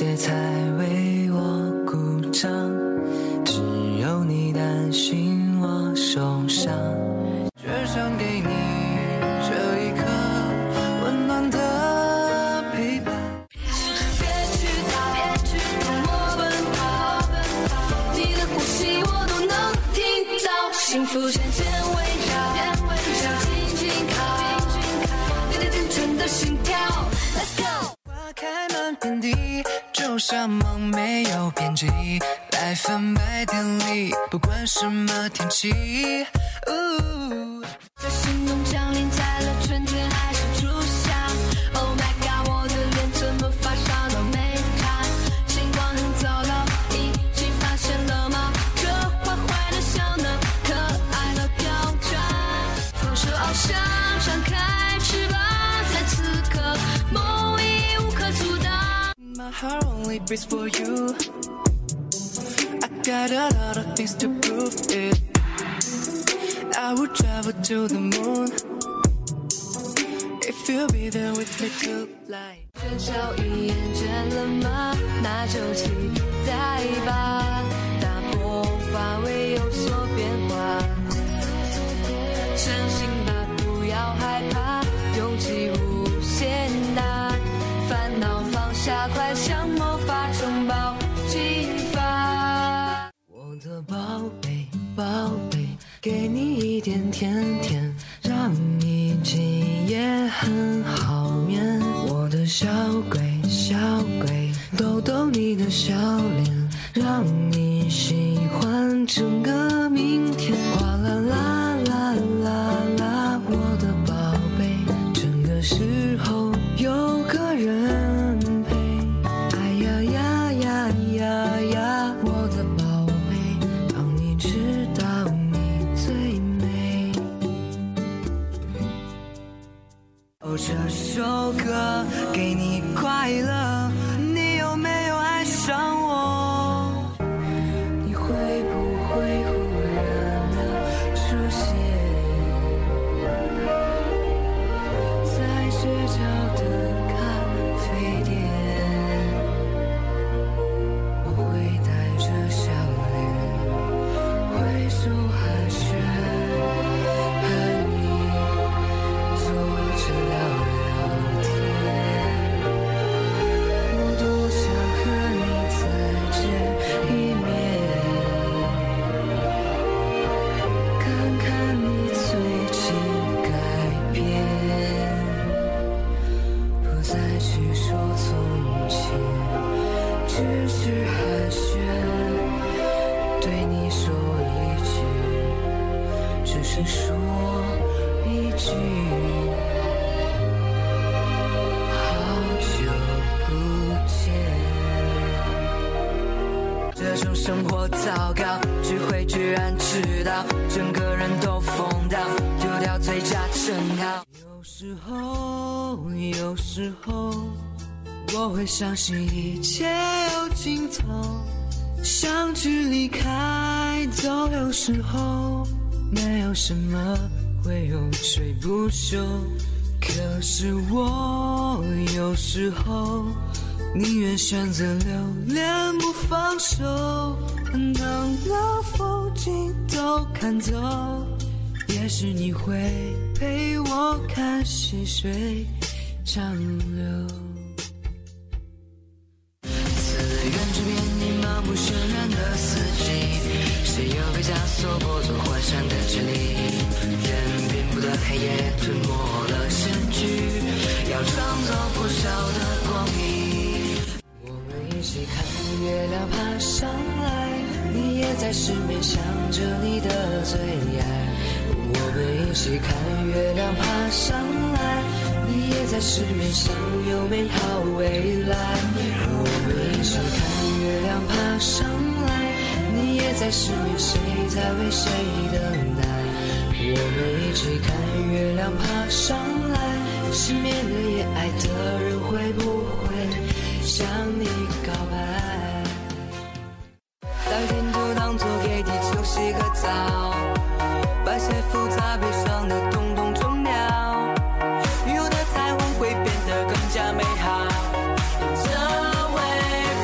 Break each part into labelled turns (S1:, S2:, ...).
S1: 界才为我鼓掌。只有你担心我受伤，只想给你这一刻温暖的陪伴。
S2: 别去逃，别去逃，我奔跑，你的呼吸我都能听到，幸福渐渐围
S1: 地，就像梦没有边际，百分百电力，不管什么天气。哦、
S2: 在心动
S1: heart only beats for you. I got a lot of things to prove it. I would travel to the moon if you'll be there with me tonight.
S2: 这脚已厌倦了吗？那就期待吧，打破发尾有所变化。相信
S1: 只是说一句，好久不见。这种生活糟糕，只会居然迟到，整个人都疯掉，丢掉最佳称号。有时候，有时候。我会相信一切有尽头，相聚离开都有时候，没有什么会永垂不朽。可是我有时候宁愿选择留恋不放手，等到风景都看透，也许你会陪我看细水长流。自远之边，你漫步渲染的四季，谁又被枷锁创造破晓的光明。我们一起看月亮爬上来，你也在失眠想着你的最爱。我们一起看月亮爬上来，你也在失眠想有美好未来。我们一起看月亮爬上来，你也在失眠，谁在为谁等待？我们一起看月亮爬上来，失眠爱的人会不会向你告白？白天就当做给地球洗个澡，把些复杂悲伤的通通冲掉。雨后的
S2: 彩虹会变得更加美好。这微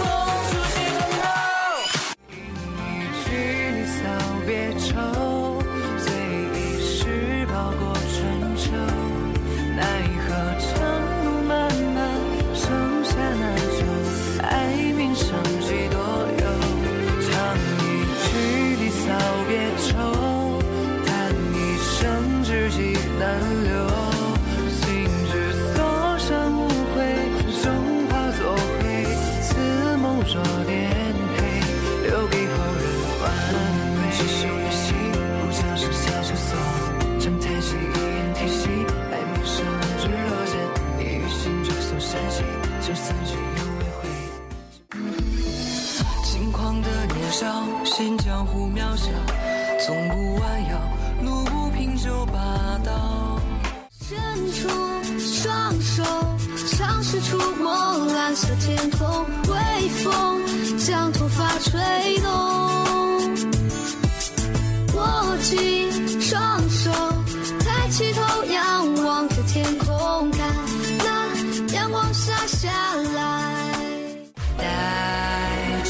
S2: 风初晴后，一曲离骚别愁，醉一世泡过春秋。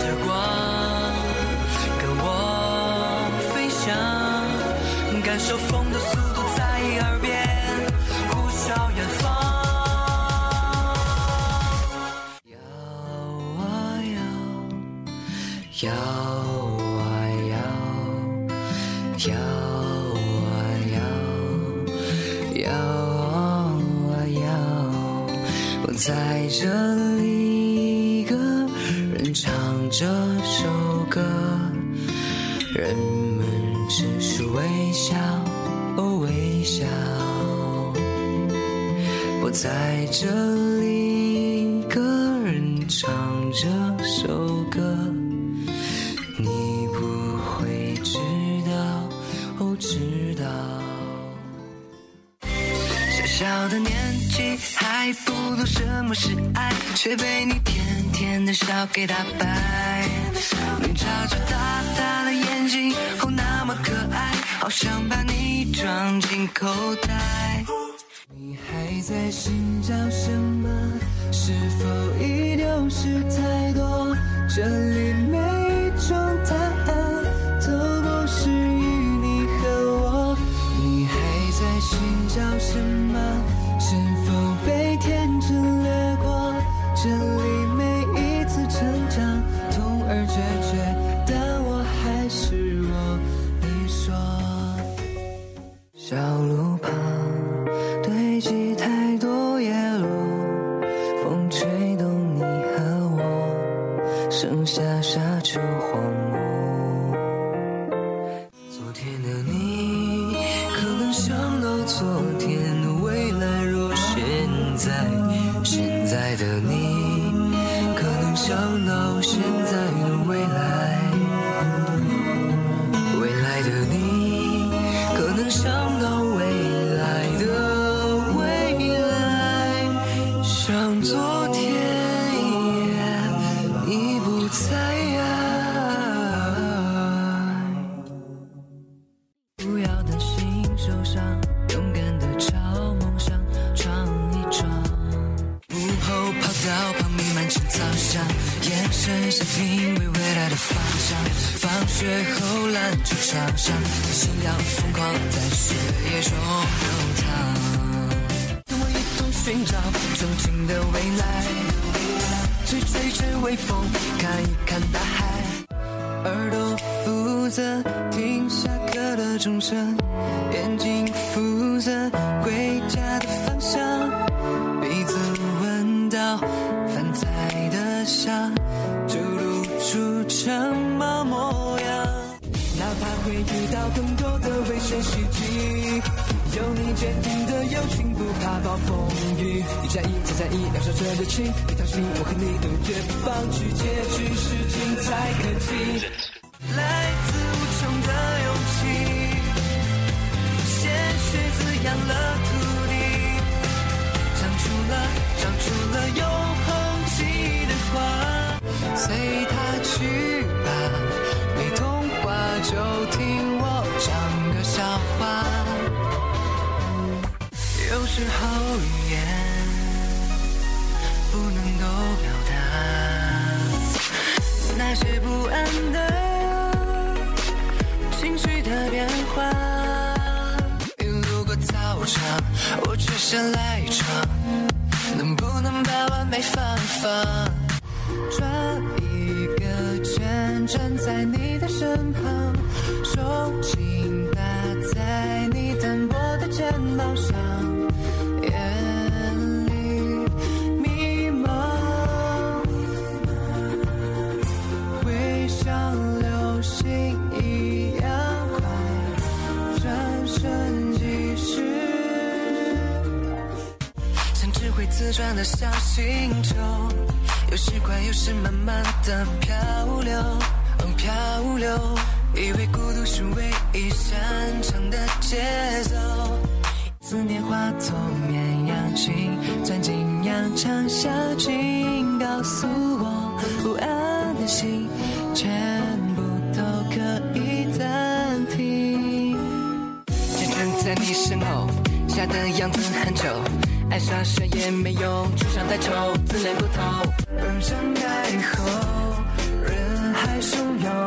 S1: 带着光，跟我飞翔，感受风的速度在耳边呼啸远方。摇啊摇，摇啊摇，摇啊摇，摇啊摇。我在这里，这首歌，人们只是微笑，哦微笑。我在这里，一个人唱这首歌，你不会知道，哦知道。小小的年纪还不懂什么是爱，却被你甜甜的笑给打败。你眨着大大的眼睛，哦那么可爱，好想把你装进口袋。你还在寻找什么？是否已丢失太多？这里面小路旁堆积太多叶落，风吹动你和我，剩下沙丘荒漠。昨天的你可能想到昨天未来，若现在，现在的你可能想到现在雪后篮球场上，心要疯狂在血液中流淌。跟我一同寻找憧憬的未来，去吹吹微风，看一看大海。耳朵负责听下课的钟声，眼睛暴风雨。一加一再加一，燃烧着热情，一条心，我和你都绝不放弃，结局是精彩可期。来自无穷的勇气，鲜血滋养了土地，长出了长出了永恒记忆的花，随它去吧，没童话就听先来一场，能不能把完美放一放？转一个圈，站在你的身旁，手轻搭在你单薄的肩膀上，自转的小星球，有时快，有时慢慢的漂流，漂流。以为孤独是唯一擅长的节奏，思念化作绵羊群，钻进羊肠小径，告诉我不安的心全部都可以暂停。就站在你身后，吓的样子很，爱傻傻也没用，出上太丑，自恋不透。人生该后，人海汹涌，